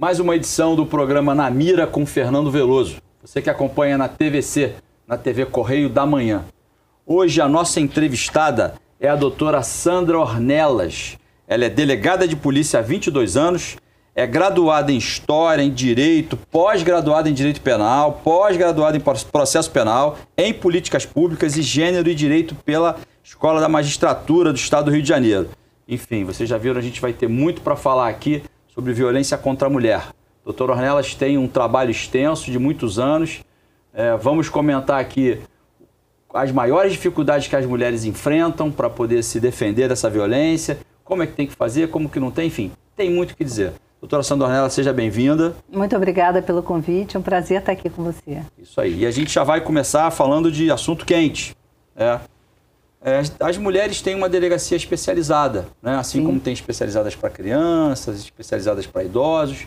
mais uma edição do programa Na Mira com Fernando Veloso. Você que acompanha na TVC, na TV Correio da Manhã. Hoje a nossa entrevistada é a doutora Sandra Ornelas. Ela é delegada de polícia há 22 anos, é graduada em História, em Direito, pós-graduada em Direito Penal, pós-graduada em Processo Penal, em Políticas Públicas e Gênero e Direito pela Escola da Magistratura do Estado do Rio de Janeiro. Enfim, vocês já viram, a gente vai ter muito para falar aqui sobre violência contra a mulher. Doutor Ornelas tem um trabalho extenso de muitos anos. É, vamos comentar aqui as maiores dificuldades que as mulheres enfrentam para poder se defender dessa violência, como é que tem que fazer, como que não tem, enfim, tem muito o que dizer. Doutora Sandra Ornelas, seja bem-vinda. Muito obrigada pelo convite, é um prazer estar aqui com você. Isso aí. E a gente já vai começar falando de assunto quente. É, é, as mulheres têm uma delegacia especializada, né? assim Sim. como tem especializadas para crianças, especializadas para idosos.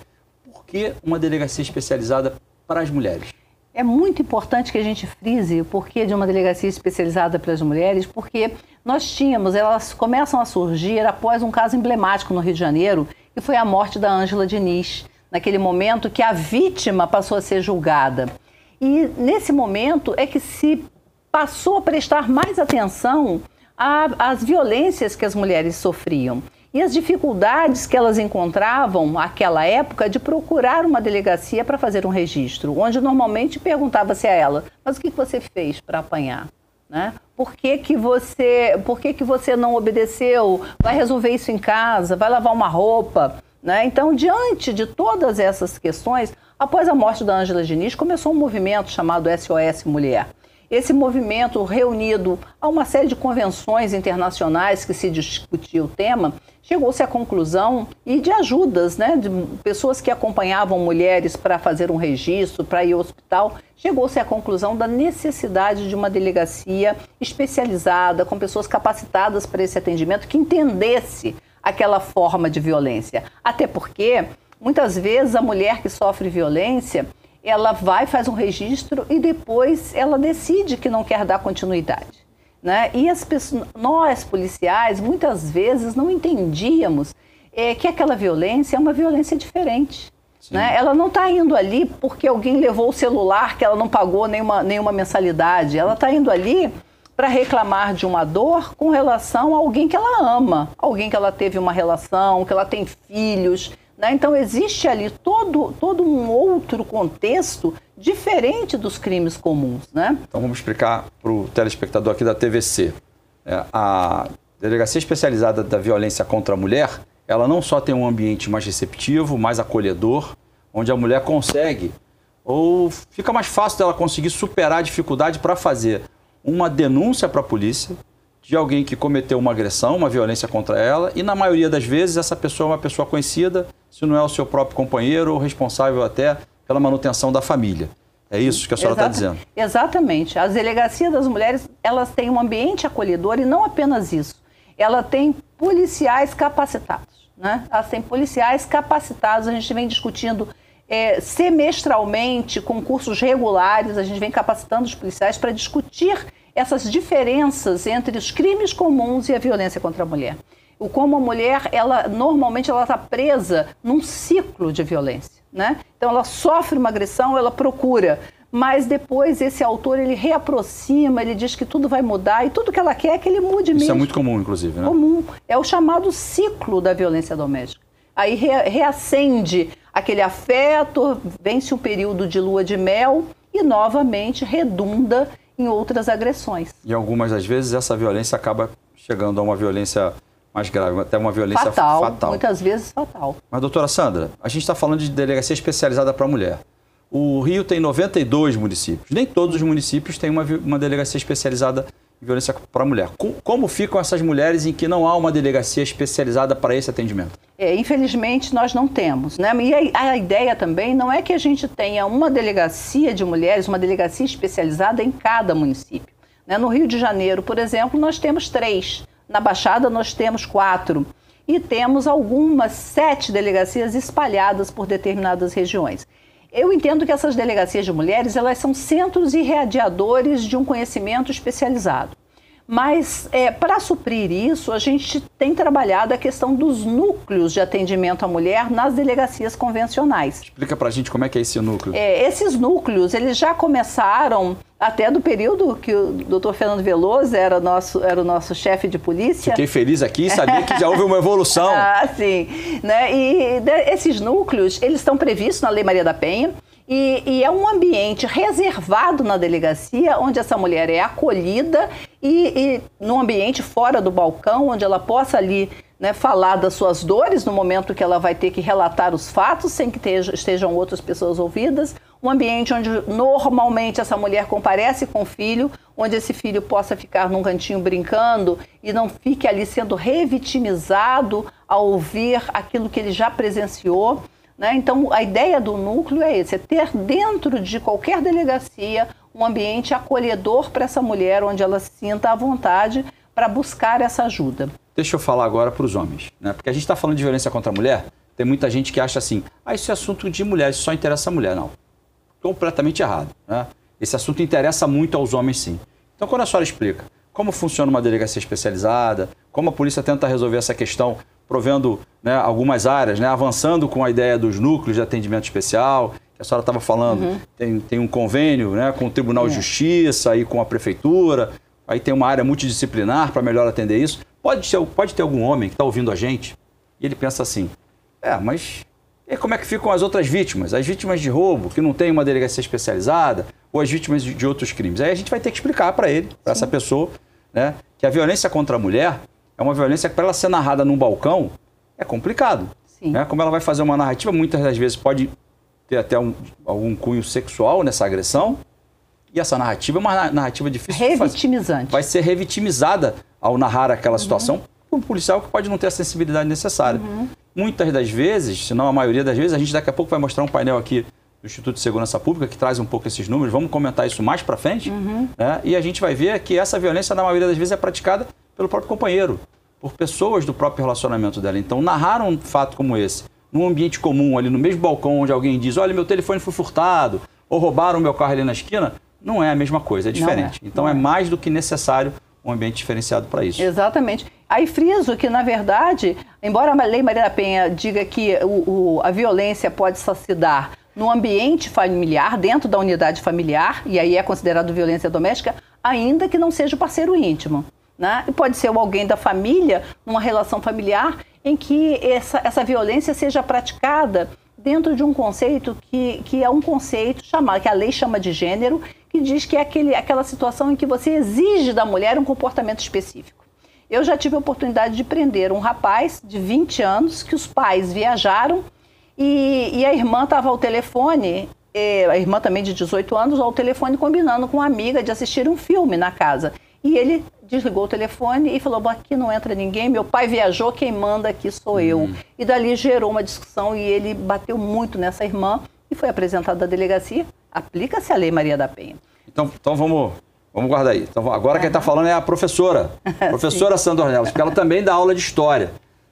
Por que uma delegacia especializada para as mulheres? É muito importante que a gente frise o porquê de uma delegacia especializada para as mulheres, porque nós tínhamos, elas começam a surgir após um caso emblemático no Rio de Janeiro, que foi a morte da Ângela Diniz, naquele momento que a vítima passou a ser julgada. E nesse momento é que se passou a prestar mais atenção às violências que as mulheres sofriam e as dificuldades que elas encontravam naquela época de procurar uma delegacia para fazer um registro, onde normalmente perguntava-se a ela: mas o que você fez para apanhar? Né? Por que, que você, por que, que você não obedeceu? Vai resolver isso em casa? Vai lavar uma roupa? Né? Então, diante de todas essas questões, após a morte da Ângela Diniz, começou um movimento chamado SOS Mulher esse movimento reunido a uma série de convenções internacionais que se discutia o tema, chegou-se à conclusão e de ajudas, né, de pessoas que acompanhavam mulheres para fazer um registro, para ir ao hospital, chegou-se à conclusão da necessidade de uma delegacia especializada, com pessoas capacitadas para esse atendimento, que entendesse aquela forma de violência. Até porque, muitas vezes, a mulher que sofre violência ela vai, faz um registro e depois ela decide que não quer dar continuidade. Né? E as pessoas, nós, policiais, muitas vezes não entendíamos é, que aquela violência é uma violência diferente. Né? Ela não está indo ali porque alguém levou o celular que ela não pagou nenhuma, nenhuma mensalidade. Ela está indo ali para reclamar de uma dor com relação a alguém que ela ama, alguém que ela teve uma relação, que ela tem filhos, né? Então, existe ali todo, todo um outro contexto diferente dos crimes comuns. Né? Então, vamos explicar para o telespectador aqui da TVC. É, a Delegacia Especializada da Violência contra a Mulher, ela não só tem um ambiente mais receptivo, mais acolhedor, onde a mulher consegue, ou fica mais fácil dela conseguir superar a dificuldade para fazer uma denúncia para a polícia, de alguém que cometeu uma agressão, uma violência contra ela, e na maioria das vezes essa pessoa é uma pessoa conhecida, se não é o seu próprio companheiro ou responsável até pela manutenção da família. É isso que a senhora está dizendo. Exatamente. As delegacias das mulheres, elas têm um ambiente acolhedor e não apenas isso. Ela tem policiais capacitados. Né? Elas têm policiais capacitados. A gente vem discutindo é, semestralmente, com cursos regulares, a gente vem capacitando os policiais para discutir essas diferenças entre os crimes comuns e a violência contra a mulher. O como a mulher, ela normalmente ela está presa num ciclo de violência, né? Então ela sofre uma agressão, ela procura, mas depois esse autor ele reaproxima, ele diz que tudo vai mudar e tudo que ela quer é que ele mude Isso mesmo. Isso é muito comum, inclusive, né? Comum. É o chamado ciclo da violência doméstica. Aí reacende aquele afeto, vence um período de lua de mel e novamente redunda em outras agressões. E algumas das vezes essa violência acaba chegando a uma violência mais grave, até uma violência fatal. fatal. Muitas vezes fatal. Mas, doutora Sandra, a gente está falando de delegacia especializada para a mulher. O Rio tem 92 municípios. Nem todos os municípios têm uma, uma delegacia especializada violência para a mulher. Como ficam essas mulheres em que não há uma delegacia especializada para esse atendimento? É, infelizmente, nós não temos. Né? E a, a, ideia também não é que a gente tenha uma delegacia de mulheres, uma delegacia especializada em cada município. Né? No Rio de Janeiro, por exemplo, nós temos três. Na Baixada, nós temos quatro. E temos algumas sete delegacias espalhadas por determinadas regiões. Eu entendo que essas delegacias de mulheres, elas são centros irradiadores de um conhecimento especializado. Mas é, para suprir isso, a gente tem trabalhado a questão dos núcleos de atendimento à mulher nas delegacias convencionais. Explica para a gente como é que é esse núcleo. É, esses núcleos, eles já começaram até do período que o doutor Fernando Veloso era, nosso, era o nosso chefe de polícia. Fiquei feliz aqui e sabia que já houve uma evolução. ah, sim. Né? E de, esses núcleos, eles estão previstos na Lei Maria da Penha. E, e, é um ambiente reservado na delegacia, onde essa mulher é acolhida e, e num ambiente fora do balcão, onde ela possa ali né, falar das suas dores no momento que ela vai ter que relatar os fatos, sem que estejam outras pessoas ouvidas. Um ambiente onde normalmente essa mulher comparece com o filho, onde esse filho possa ficar num cantinho brincando e não fique ali sendo revitimizado ao ouvir aquilo que ele já presenciou. Né? Então, a ideia do núcleo é esse: é ter dentro de qualquer delegacia um ambiente acolhedor para essa mulher, onde ela se sinta à vontade para buscar essa ajuda. Deixa eu falar agora para os homens, né? porque a gente está falando de violência contra a mulher. Tem muita gente que acha assim: ah, isso é assunto de mulher, isso só interessa a mulher. Não. Completamente errado. Né? Esse assunto interessa muito aos homens, sim. Então, quando a senhora explica como funciona uma delegacia especializada, como a polícia tenta resolver essa questão provendo né, algumas áreas, né, avançando com a ideia dos núcleos de atendimento especial, a senhora estava falando, uhum. tem, tem um convênio né, com o Tribunal é. de Justiça e com a Prefeitura, aí tem uma área multidisciplinar para melhor atender isso. Pode, ser, pode ter algum homem que está ouvindo a gente e ele pensa assim, é, mas e como é que ficam as outras vítimas? As vítimas de roubo, que não tem uma delegacia especializada, ou as vítimas de, de outros crimes? Aí a gente vai ter que explicar para ele, para essa pessoa, né, que a violência contra a mulher é uma violência que, para ela ser narrada num balcão, é complicado. Sim. Né? Como ela vai fazer uma narrativa, muitas das vezes pode ter até um, algum cunho sexual nessa agressão. E essa narrativa é uma narrativa difícil Revitimizante. Vai ser revitimizada ao narrar aquela uhum. situação por um policial que pode não ter a sensibilidade necessária. Uhum. Muitas das vezes, se não a maioria das vezes, a gente daqui a pouco vai mostrar um painel aqui do Instituto de Segurança Pública que traz um pouco esses números. Vamos comentar isso mais para frente. Uhum. Né? E a gente vai ver que essa violência, na maioria das vezes, é praticada pelo próprio companheiro, por pessoas do próprio relacionamento dela. Então, narrar um fato como esse, num ambiente comum, ali no mesmo balcão onde alguém diz: olha, meu telefone foi furtado, ou roubaram meu carro ali na esquina, não é a mesma coisa, é diferente. É, então, é, é mais do que necessário um ambiente diferenciado para isso. Exatamente. Aí friso que, na verdade, embora a Lei Maria da Penha diga que o, o, a violência pode dar no ambiente familiar, dentro da unidade familiar, e aí é considerado violência doméstica, ainda que não seja o parceiro íntimo. Né? E pode ser alguém da família, numa relação familiar, em que essa, essa violência seja praticada dentro de um conceito que, que é um conceito chamado, que a lei chama de gênero, que diz que é aquele, aquela situação em que você exige da mulher um comportamento específico. Eu já tive a oportunidade de prender um rapaz de 20 anos que os pais viajaram e, e a irmã estava ao telefone, a irmã também de 18 anos, ao telefone combinando com uma amiga de assistir um filme na casa. E ele desligou o telefone e falou: aqui não entra ninguém, meu pai viajou, quem manda aqui sou eu. Uhum. E dali gerou uma discussão e ele bateu muito nessa irmã e foi apresentado à delegacia. Aplica-se a Lei Maria da Penha. Então, então vamos, vamos guardar aí. Então, agora quem está falando é a professora, professora Sandra Ornelas, porque ela também dá aula de história.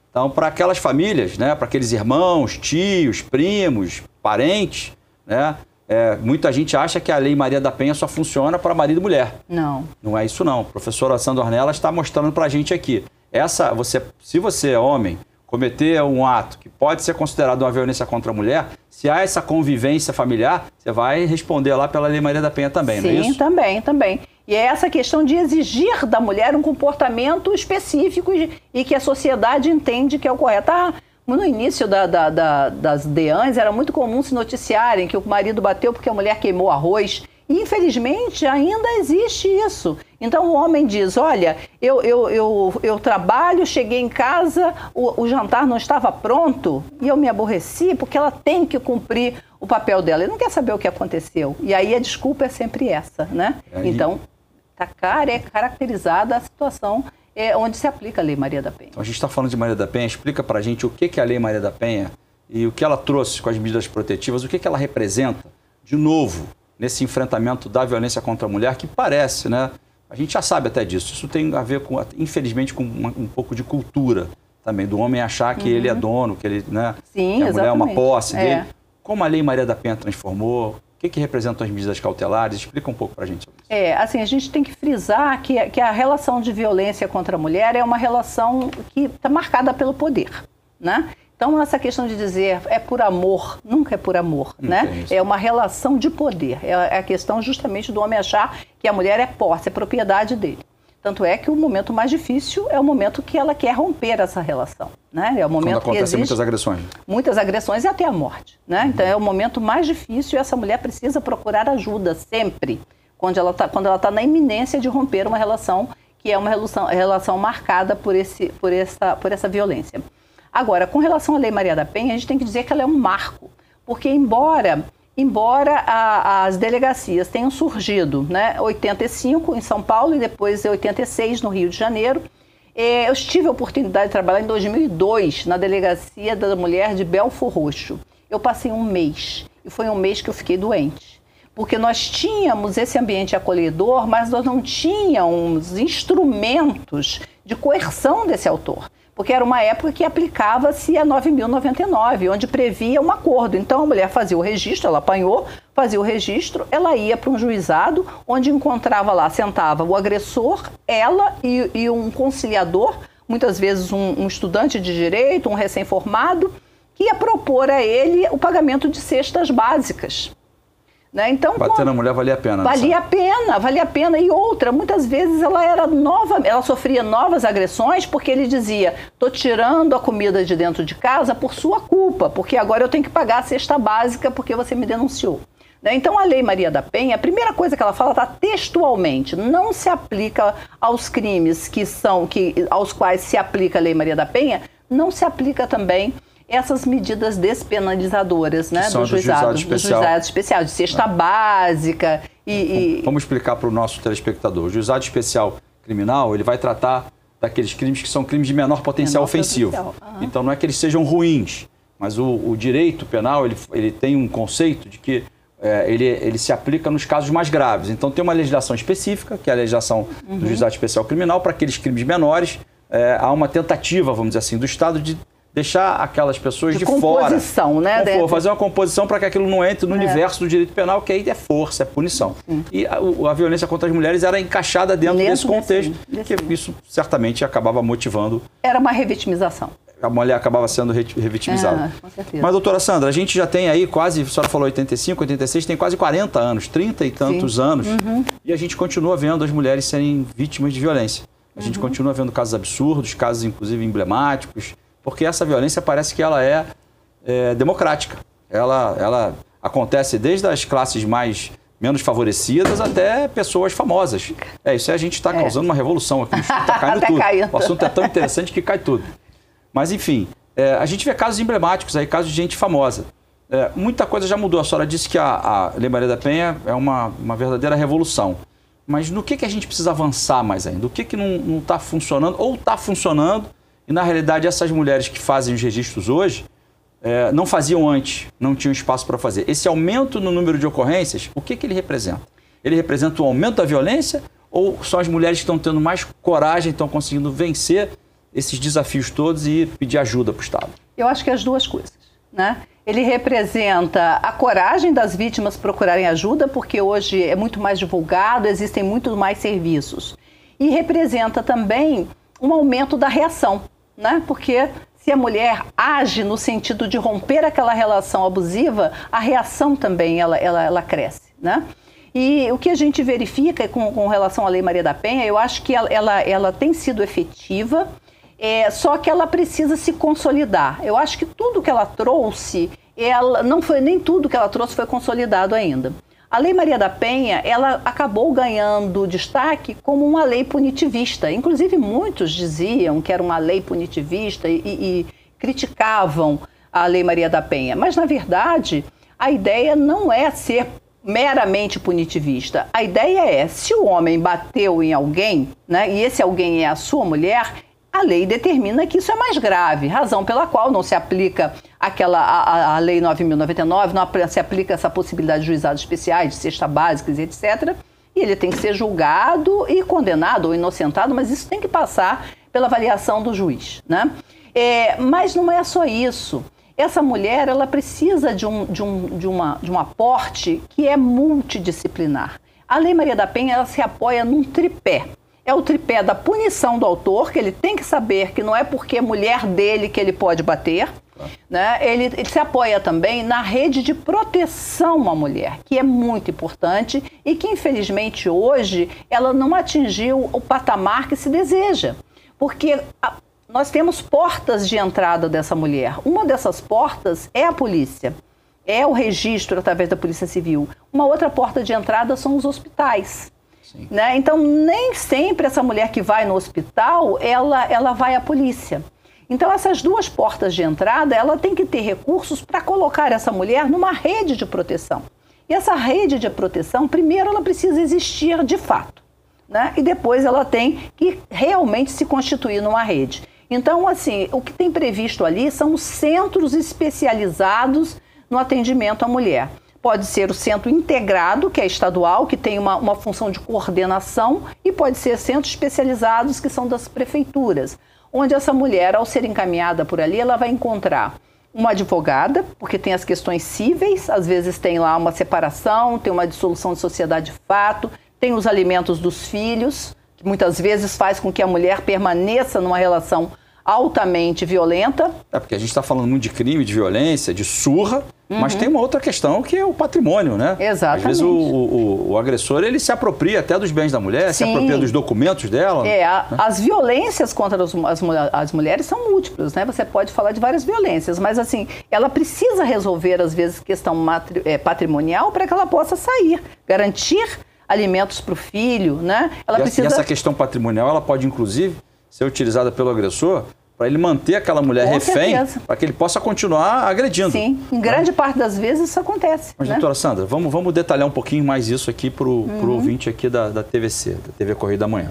Então, para aquelas famílias, né, para aqueles irmãos, tios, primos, parentes, né, é, muita gente acha que a Lei Maria da Penha só funciona para marido e mulher. Não. Não é isso não. A professora Sandra Ornella está mostrando para a gente aqui. Essa, você, se você é homem, cometer um ato que pode ser considerado uma violência contra a mulher, se há essa convivência familiar, você vai responder lá pela Lei Maria da Penha também, Sim, não é isso? Sim, também, também. E é essa questão de exigir da mulher um comportamento específico e, e que a sociedade entende que é o correto. Ah, no início da, da, da, das DEANs, era muito comum se noticiarem que o marido bateu porque a mulher queimou arroz. E, infelizmente, ainda existe isso. Então, o homem diz: Olha, eu, eu, eu, eu trabalho, cheguei em casa, o, o jantar não estava pronto e eu me aborreci porque ela tem que cumprir o papel dela. Ele não quer saber o que aconteceu. E aí a desculpa é sempre essa, né? Aí... Então, tá cara, é caracterizada a situação é onde se aplica a Lei Maria da Penha. Então, a gente está falando de Maria da Penha, explica para a gente o que é a Lei Maria da Penha e o que ela trouxe com as medidas protetivas, o que ela representa, de novo, nesse enfrentamento da violência contra a mulher, que parece, né? A gente já sabe até disso. Isso tem a ver, com, infelizmente, com uma, um pouco de cultura também, do homem achar que uhum. ele é uhum. dono, que, ele, né, Sim, que a mulher é uma posse é. dele. Como a Lei Maria da Penha transformou, que, que representam as medidas cautelares? Explica um pouco para a gente sobre isso. É, assim, a gente tem que frisar que, que a relação de violência contra a mulher é uma relação que está marcada pelo poder, né? Então, essa questão de dizer é por amor, nunca é por amor, Não né? É uma relação de poder. É, é a questão justamente do homem achar que a mulher é posse, é propriedade dele. Tanto é que o momento mais difícil é o momento que ela quer romper essa relação. Né? É o momento Quando acontecem muitas agressões. Muitas agressões e até a morte. Né? Uhum. Então é o momento mais difícil e essa mulher precisa procurar ajuda sempre, quando ela está tá na iminência de romper uma relação que é uma relação, relação marcada por, esse, por, essa, por essa violência. Agora, com relação à Lei Maria da Penha, a gente tem que dizer que ela é um marco, porque embora embora a, as delegacias tenham surgido, né, 85 em São Paulo e depois 86 no Rio de Janeiro, eh, eu tive a oportunidade de trabalhar em 2002 na delegacia da mulher de Belfor Roxo. Eu passei um mês e foi um mês que eu fiquei doente. Porque nós tínhamos esse ambiente acolhedor, mas nós não tínhamos instrumentos de coerção desse autor porque era uma época que aplicava-se a 9.099, onde previa um acordo. Então a mulher fazia o registro, ela apanhou, fazia o registro, ela ia para um juizado, onde encontrava lá, sentava o agressor, ela e, e um conciliador, muitas vezes um, um estudante de direito, um recém-formado, que ia propor a ele o pagamento de cestas básicas. Né? Então, Bater quando... na mulher valia a pena. Valia a pena, valia a pena. E outra, muitas vezes ela era nova, ela sofria novas agressões porque ele dizia: "Tô tirando a comida de dentro de casa por sua culpa, porque agora eu tenho que pagar a cesta básica porque você me denunciou". Né? Então a Lei Maria da Penha, a primeira coisa que ela fala está textualmente, não se aplica aos crimes que são que aos quais se aplica a Lei Maria da Penha, não se aplica também essas medidas despenalizadoras né, do, juizado, do juizado especial, de cesta básica e, e... Vamos explicar para o nosso telespectador. O juizado especial criminal, ele vai tratar daqueles crimes que são crimes de menor potencial menor ofensivo. Potencial. Uhum. Então não é que eles sejam ruins, mas o, o direito penal, ele, ele tem um conceito de que é, ele, ele se aplica nos casos mais graves. Então tem uma legislação específica, que é a legislação uhum. do juizado especial criminal, para aqueles crimes menores, é, há uma tentativa, vamos dizer assim, do Estado de deixar aquelas pessoas de, de composição, fora. né? Compor, fazer uma composição para que aquilo não entre no é. universo do direito penal, que aí é força, é punição. E a, a, violência contra as mulheres era encaixada dentro, dentro desse contexto, desse, que isso certamente acabava motivando. Era uma revitimização. A mulher acabava sendo revitimizada. É, com certeza. Mas, doutora Sandra, a gente já tem aí quase, a senhora falou 85, 86, tem quase 40 anos, 30 e tantos Sim. anos, uhum. e a gente continua vendo as mulheres serem vítimas de violência. A gente uhum. continua vendo casos absurdos, casos inclusive emblemáticos, porque essa violência parece que ela é, é democrática. Ela, ela acontece desde as classes mais menos favorecidas até pessoas famosas. É, isso aí a gente está é. causando uma revolução aqui. Está caindo tá tudo. Caindo. O assunto é tão interessante que cai tudo. Mas, enfim, é, a gente vê casos emblemáticos aí, casos de gente famosa. É, muita coisa já mudou. A senhora disse que a, a Lei Maria da Penha é uma, uma verdadeira revolução. Mas no que, que a gente precisa avançar mais ainda? O que, que não está funcionando ou está funcionando e, na realidade, essas mulheres que fazem os registros hoje é, não faziam antes, não tinham espaço para fazer. Esse aumento no número de ocorrências, o que, que ele representa? Ele representa o um aumento da violência ou são as mulheres que estão tendo mais coragem, estão conseguindo vencer esses desafios todos e pedir ajuda para o Estado? Eu acho que é as duas coisas. Né? Ele representa a coragem das vítimas procurarem ajuda, porque hoje é muito mais divulgado, existem muito mais serviços. E representa também um aumento da reação né? Porque se a mulher age no sentido de romper aquela relação abusiva, a reação também ela, ela, ela cresce, né? E o que a gente verifica com, com relação à Lei Maria da Penha, eu acho que ela, ela, ela tem sido efetiva, é, só que ela precisa se consolidar. Eu acho que tudo que ela trouxe, ela não foi nem tudo que ela trouxe foi consolidado ainda. A Lei Maria da Penha, ela acabou ganhando destaque como uma lei punitivista. Inclusive, muitos diziam que era uma lei punitivista e, e criticavam a Lei Maria da Penha. Mas, na verdade, a ideia não é ser meramente punitivista. A ideia é, se o homem bateu em alguém, né, e esse alguém é a sua mulher, a lei determina que isso é mais grave, razão pela qual não se aplica aquela a, a lei 9099, não se aplica essa possibilidade de juizados especiais, de cesta básicas etc. E ele tem que ser julgado e condenado ou inocentado, mas isso tem que passar pela avaliação do juiz, né? É, mas não é só isso. essa mulher ela precisa de um, de um, de uma, de um aporte que é multidisciplinar. A Lei Maria da Penha ela se apoia num tripé. É o tripé da punição do autor, que ele tem que saber que não é porque é mulher dele que ele pode bater. Né? Ele, ele, se apoia também na rede de proteção à mulher, que é muito importante e que, infelizmente, hoje ela não atingiu o patamar que se deseja. Porque a, nós temos portas de entrada dessa mulher. Uma dessas portas é a polícia, é o registro através da Polícia Civil. Uma outra porta de entrada são os hospitais. Né? Então, nem sempre essa mulher que vai no hospital, ela, ela vai à polícia. Então, essas duas portas de entrada, ela tem que ter recursos para colocar essa mulher numa rede de proteção. E essa rede de proteção, primeiro, ela precisa existir de fato. Né? E depois ela tem que realmente se constituir numa rede. Então, assim, o que tem previsto ali são os centros especializados no atendimento à mulher. Pode ser o centro integrado, que é estadual, que tem uma, uma função de coordenação, e pode ser centros especializados, que são das prefeituras. Onde essa mulher, ao ser encaminhada por ali, ela vai encontrar uma advogada, porque tem as questões cíveis, às vezes tem lá uma separação, tem uma dissolução de sociedade de fato, tem os alimentos dos filhos, que muitas vezes faz com que a mulher permaneça numa relação altamente violenta. É porque a gente está falando muito de crime, de violência, de surra, uhum. mas tem uma outra questão que é o patrimônio, né? Exatamente. Às vezes o, o, o agressor ele se apropria até dos bens da mulher, Sim. se apropria dos documentos dela. É, a, né? as violências contra as, as, as, mulheres são múltiplas, né? Você pode falar de várias violências, mas assim, ela precisa resolver às vezes questão matri, é, patrimonial para que ela possa sair, garantir alimentos para o filho, né? Ela e, precisa... e essa questão patrimonial, ela pode inclusive ser utilizada pelo agressor para ele manter aquela mulher Com refém, para que ele possa continuar agredindo. Sim, em né? grande parte das vezes isso acontece. Mas, né? doutora Sandra, vamos, vamos detalhar um pouquinho mais isso aqui para o uhum. ouvinte aqui da, da TVC, da TV Correio da Manhã.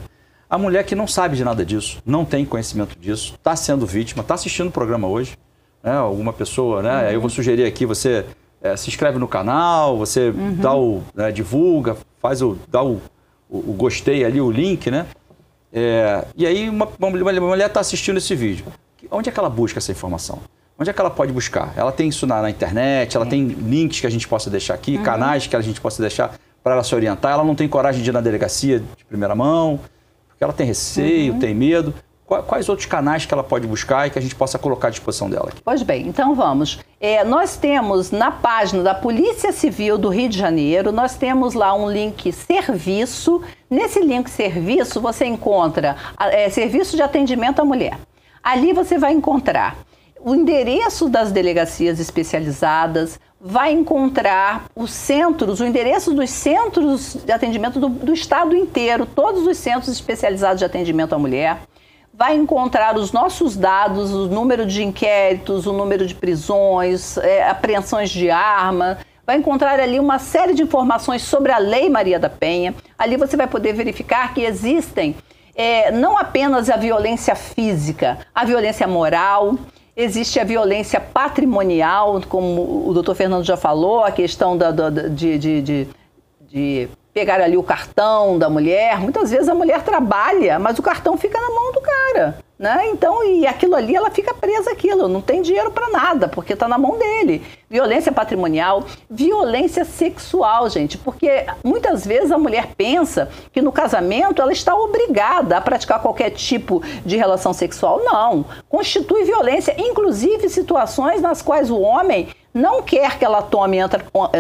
A mulher que não sabe de nada disso, não tem conhecimento disso, está sendo vítima, está assistindo o programa hoje, né? alguma pessoa, né? Uhum. Eu vou sugerir aqui, você é, se inscreve no canal, você uhum. dá o, né, divulga, faz o, dá o, o, o gostei ali, o link, né? É, e aí uma, uma mulher está assistindo esse vídeo. Onde é que ela busca essa informação? Onde é que ela pode buscar? Ela tem isso na, na internet, ela tem links que a gente possa deixar aqui, uhum. canais que a gente possa deixar para ela se orientar. Ela não tem coragem de ir na delegacia de primeira mão, porque ela tem receio, uhum. tem medo. Quais outros canais que ela pode buscar e que a gente possa colocar à disposição dela? Aqui? Pois bem, então vamos. É, nós temos na página da Polícia Civil do Rio de Janeiro, nós temos lá um link serviço. Nesse link serviço você encontra é, serviço de atendimento à mulher. Ali você vai encontrar o endereço das delegacias especializadas, vai encontrar os centros, o endereço dos centros de atendimento do, do estado inteiro, todos os centros especializados de atendimento à mulher vai encontrar os nossos dados, o número de inquéritos, o número de prisões, é, apreensões de arma. Vai encontrar ali uma série de informações sobre a Lei Maria da Penha. Ali você vai poder verificar que existem é, não apenas a violência física, a violência moral, existe a violência patrimonial, como o doutor Fernando já falou, a questão da, da de, de, de, de pegar ali o cartão da mulher. Muitas vezes a mulher trabalha, mas o cartão fica na mão do cara. Né? Então, e aquilo ali, ela fica presa aquilo, não tem dinheiro para nada, porque está na mão dele. Violência patrimonial, violência sexual, gente, porque muitas vezes a mulher pensa que no casamento ela está obrigada a praticar qualquer tipo de relação sexual. Não, constitui violência, inclusive situações nas quais o homem não quer que ela tome,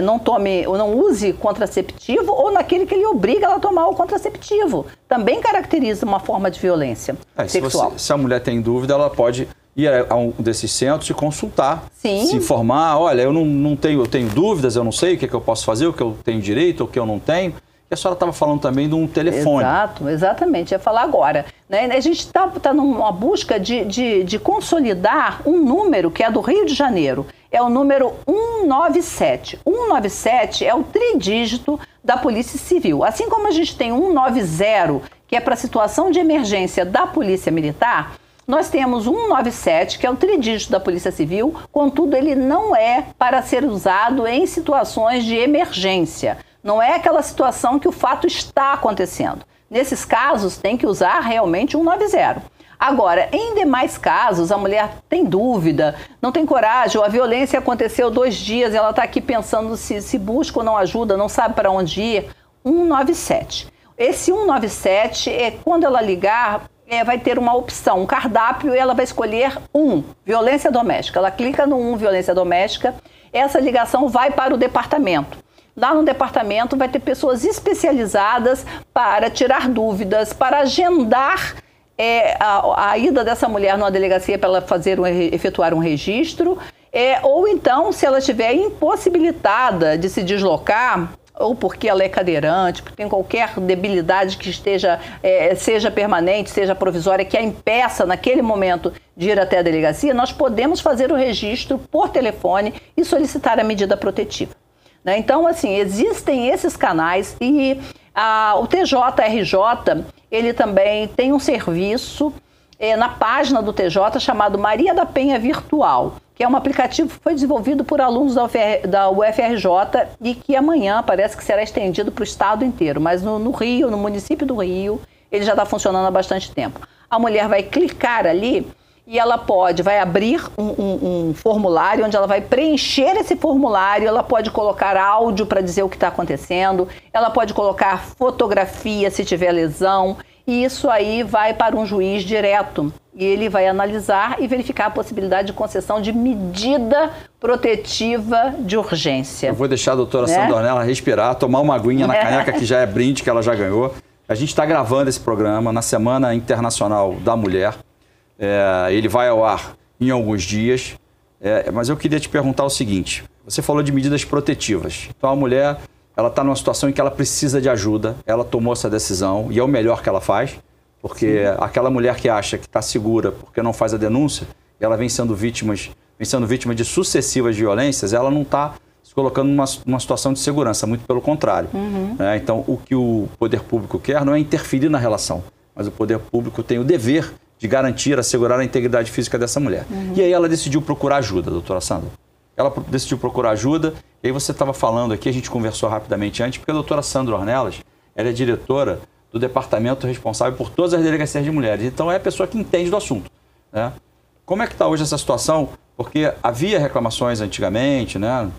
não tome ou não use contraceptivo ou naquele que ele obriga ela a tomar o contraceptivo. Também caracteriza uma forma de violência é, sexual. Se, você, se, a mulher tem dúvida, ela pode ir a um desses centros e consultar, Sim. se informar. Olha, eu não, não tenho, eu tenho dúvidas, eu não sei o que, é que eu posso fazer, o que eu tenho direito, o que eu não tenho. E a senhora estava falando também de um telefone. Exato, exatamente. Ia falar agora. Né? A gente está tá numa busca de, de, de consolidar um número que é do Rio de Janeiro é o número 197. 197 é o tridígito da Polícia Civil. Assim como a gente tem 190, que é para situação de emergência da Polícia Militar, nós temos 197, que é o tridígito da Polícia Civil, contudo, ele não é para ser usado em situações de emergência. Não é aquela situação que o fato está acontecendo. Nesses casos, tem que usar realmente 190. Agora, em demais casos, a mulher tem dúvida, não tem coragem, ou a violência aconteceu dois dias, ela está aqui pensando se, se busca ou não ajuda, não sabe para onde ir. 197. Esse 197 é quando ela ligar, é, vai ter uma opção, um cardápio, e ela vai escolher um, violência doméstica. Ela clica no 1, violência doméstica, essa ligação vai para o departamento. Lá no departamento vai ter pessoas especializadas para tirar dúvidas, para agendar é, a, a, ida dessa mulher numa delegacia para ela fazer um, efetuar um registro, é, ou então, se ela estiver impossibilitada de se deslocar, ou porque ela é cadeirante, porque tem qualquer debilidade que esteja, é, seja permanente, seja provisória, que a impeça naquele momento de ir até a delegacia, nós podemos fazer o registro por telefone e solicitar a medida protetiva. Né? Então, assim, existem esses canais e a, o TJRJ ele também tem um serviço é, na página do TJ chamado Maria da Penha Virtual, que é um aplicativo que foi desenvolvido por alunos da, UFR, da UFRJ e que amanhã parece que será estendido para o estado inteiro. Mas no, no Rio, no município do Rio, ele já está funcionando há bastante tempo. A mulher vai clicar ali e ela pode, vai abrir um, um, um, formulário onde ela vai preencher esse formulário, ela pode colocar áudio para dizer o que está acontecendo, ela pode colocar fotografia se tiver lesão, e isso aí vai para um juiz direto. E ele vai analisar e verificar a possibilidade de concessão de medida protetiva de urgência. Eu vou deixar a doutora né? Sandornella respirar, tomar uma aguinha na caneca que já é brinde, que ela já ganhou. A gente está gravando esse programa na Semana Internacional da Mulher. É, ele vai ao ar em alguns dias. É, mas eu queria te perguntar o seguinte: você falou de medidas protetivas. Então a mulher ela está numa situação em que ela precisa de ajuda, ela tomou essa decisão e é o melhor que ela faz, porque Sim. aquela mulher que acha que está segura porque não faz a denúncia, ela vem sendo vítimas, vem sendo vítima de sucessivas violências, ela não está se colocando numa, numa situação de segurança, muito pelo contrário. Uhum. É, então, o que o poder público quer não é interferir na relação, mas o poder público tem o dever de garantir, assegurar a integridade física dessa mulher. Uhum. E aí ela decidiu procurar ajuda, doutora Sandra. Ela decidiu procurar ajuda, e aí você estava falando aqui, a gente conversou rapidamente antes, porque a doutora Sandra Ornelas, ela é diretora do departamento responsável por todas as delegacias de mulheres, então é a pessoa que entende do assunto. Né? Como é que está hoje essa situação? Porque havia reclamações antigamente, né,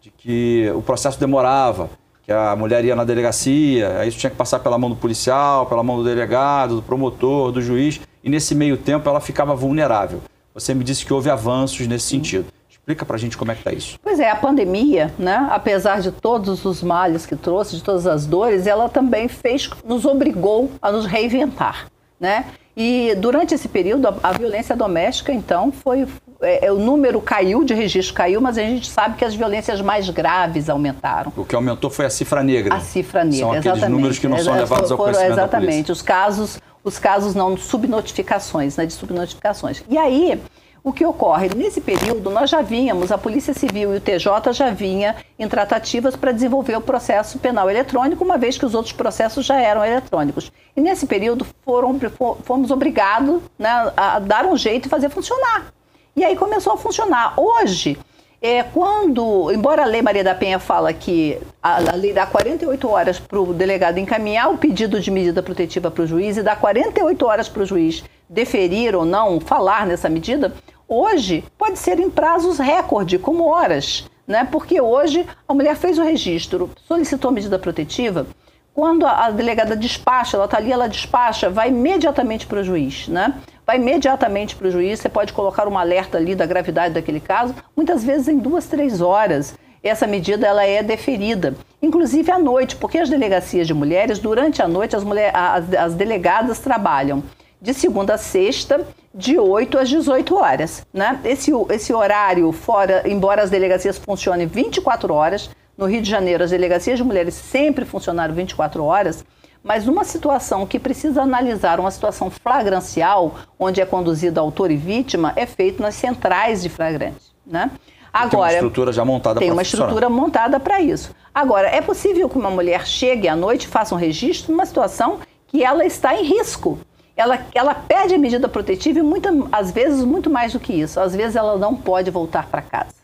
de que o processo demorava, que a mulher ia na delegacia, aí isso tinha que passar pela mão do policial, pela mão do delegado, do promotor, do juiz, e nesse meio tempo ela ficava vulnerável. Você me disse que houve avanços nesse sentido. Explica para a gente como é que está isso. Pois é, a pandemia, né, apesar de todos os males que trouxe, de todas as dores, ela também fez, nos obrigou a nos reinventar, né? E durante esse período, a, violência doméstica, então, foi, é, é, o número caiu, de registro caiu, mas a gente sabe que as violências mais graves aumentaram. O que aumentou foi a cifra negra. A cifra negra, São aqueles exatamente. números que não são levados ao conhecimento Exatamente, os casos, os casos não subnotificações, né, de subnotificações. E aí, o que ocorre? Nesse período, nós já vínhamos, a Polícia Civil e o TJ já vinha em tratativas para desenvolver o processo penal eletrônico, uma vez que os outros processos já eram eletrônicos. E nesse período, foram, fomos obrigados né, a dar um jeito e fazer funcionar. E aí começou a funcionar. Hoje, é, quando, embora a Lei Maria da Penha fala que a, a lei dá 48 horas para o delegado encaminhar o pedido de medida protetiva para o juiz e dá 48 horas para o juiz deferir ou não falar nessa medida, hoje pode ser em prazos recorde, como horas, né? Porque hoje a mulher fez o registro, solicitou medida protetiva, quando a, delegada despacha, ela está ali, ela despacha, vai imediatamente para o juiz, né? Vai imediatamente para o juiz, você pode colocar um alerta ali da gravidade daquele caso, muitas vezes em duas, três horas. Essa medida ela é deferida, inclusive à noite, porque as delegacias de mulheres, durante a noite, as, mulher, as, as delegadas trabalham de segunda a sexta, de 8 às 18 horas. Né? Esse, esse horário, fora, embora as delegacias funcionem 24 horas, no Rio de Janeiro, as delegacias de mulheres sempre funcionaram 24 horas, mas numa situação que precisa analisar uma situação flagrancial, onde é conduzido autor e vítima, é feito nas centrais de flagrante. Né? Agora, tem uma estrutura já montada Tem uma estrutura montada para isso. Agora, é possível que uma mulher chegue à noite e faça um registro numa situação que ela está em risco. Ela, ela perde a medida protetiva e muitas às vezes muito mais do que isso. Às vezes ela não pode voltar para casa.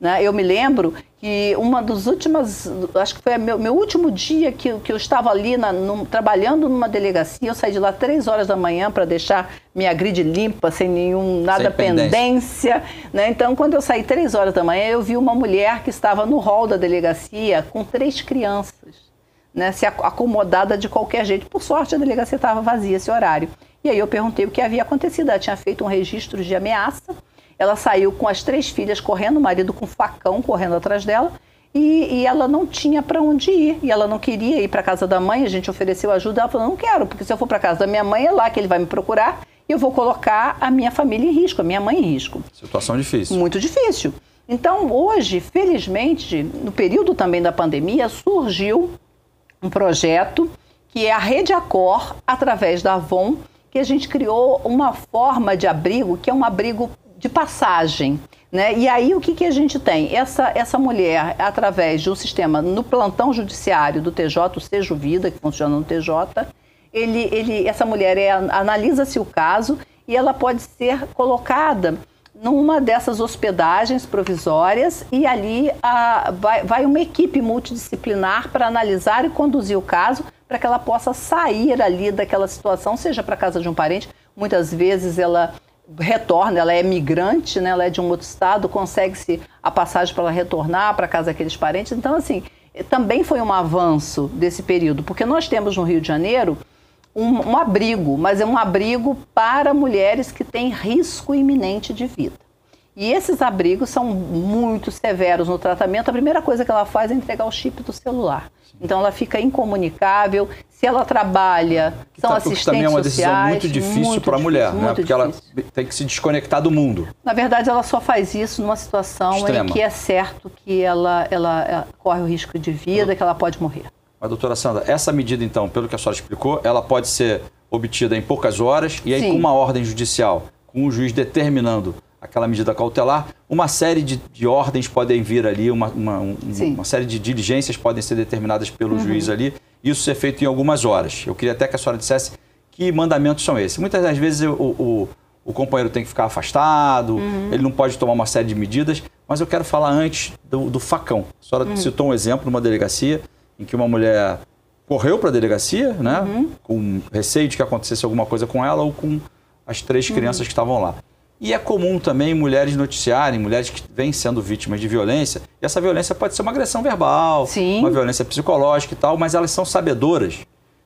Né? Eu me lembro que uma das últimas, acho que foi meu, meu último dia que, que eu estava ali na, trabalhando numa delegacia, eu saí de lá três horas da manhã para deixar me agride limpa, sem nenhum nada sem pendência. Né? Então, quando eu saí três horas da manhã, eu vi uma mulher que estava no hall da delegacia com três crianças, né? se acomodada de qualquer jeito. Por sorte, a delegacia estava vazia esse horário. E aí eu perguntei o que havia acontecido. Ela tinha feito um registro de ameaça. Ela saiu com as três filhas correndo, o marido com facão correndo atrás dela. E, e, ela não tinha para onde ir. E ela não queria ir para casa da mãe. A gente ofereceu ajuda. Ela falou: não quero, porque se eu for para casa da minha mãe, é lá que ele vai me procurar. E eu vou colocar a minha família em risco, a minha mãe em risco. Situação difícil. Muito difícil. Então, hoje, felizmente, no período também da pandemia, surgiu um projeto que é a Rede Acor, através da Avon, que a gente criou uma forma de abrigo que é um abrigo de passagem. Né? E aí o que, que a gente tem? Essa, essa mulher, através de um sistema no plantão judiciário do TJ, o Sejo Vida, que funciona no TJ, ele, ele, essa mulher é, analisa-se o caso e ela pode ser colocada numa dessas hospedagens provisórias e ali a, vai, vai uma equipe multidisciplinar para analisar e conduzir o caso para que ela possa sair ali daquela situação, seja para casa de um parente. Muitas vezes ela retorna, ela é migrante, né? ela é de um outro estado, consegue-se a passagem para ela retornar para casa daqueles parentes. Então, assim, também foi um avanço desse período, porque nós temos no Rio de Janeiro um, um abrigo, mas é um abrigo para mulheres que têm risco iminente de vida. E esses abrigos são muito severos no tratamento. A primeira coisa que ela faz é entregar o chip do celular. Então ela fica incomunicável. Se ela trabalha, que são tá, assistentes também é uma decisão sociais, muito difícil para a mulher, né? Porque difícil. ela tem que se desconectar do mundo. Na verdade, ela só faz isso numa situação Extrema. em que é certo que ela, ela, ela corre o risco de vida, que ela pode morrer. Mas, doutora Sandra, essa medida, então, pelo que a senhora explicou, ela pode ser obtida em poucas horas e aí Sim. com uma ordem judicial, com o juiz determinando aquela medida cautelar, uma série de, de ordens podem vir ali, uma, uma, um, uma, série de diligências podem ser determinadas pelo uhum. juiz ali, isso ser feito em algumas horas. Eu queria até que a senhora dissesse que mandamentos são esses. Muitas das vezes o, o, o companheiro tem que ficar afastado, uhum. ele não pode tomar uma série de medidas, mas eu quero falar antes do, do facão. A senhora uhum. citou um exemplo numa delegacia em que uma mulher correu para a delegacia, né, uhum. com receio de que acontecesse alguma coisa com ela ou com as três uhum. crianças que estavam lá. E é comum também mulheres noticiarem, mulheres que vêm sendo vítimas de violência, e essa violência pode ser uma agressão verbal, Sim. uma violência psicológica e tal, mas elas são sabedoras,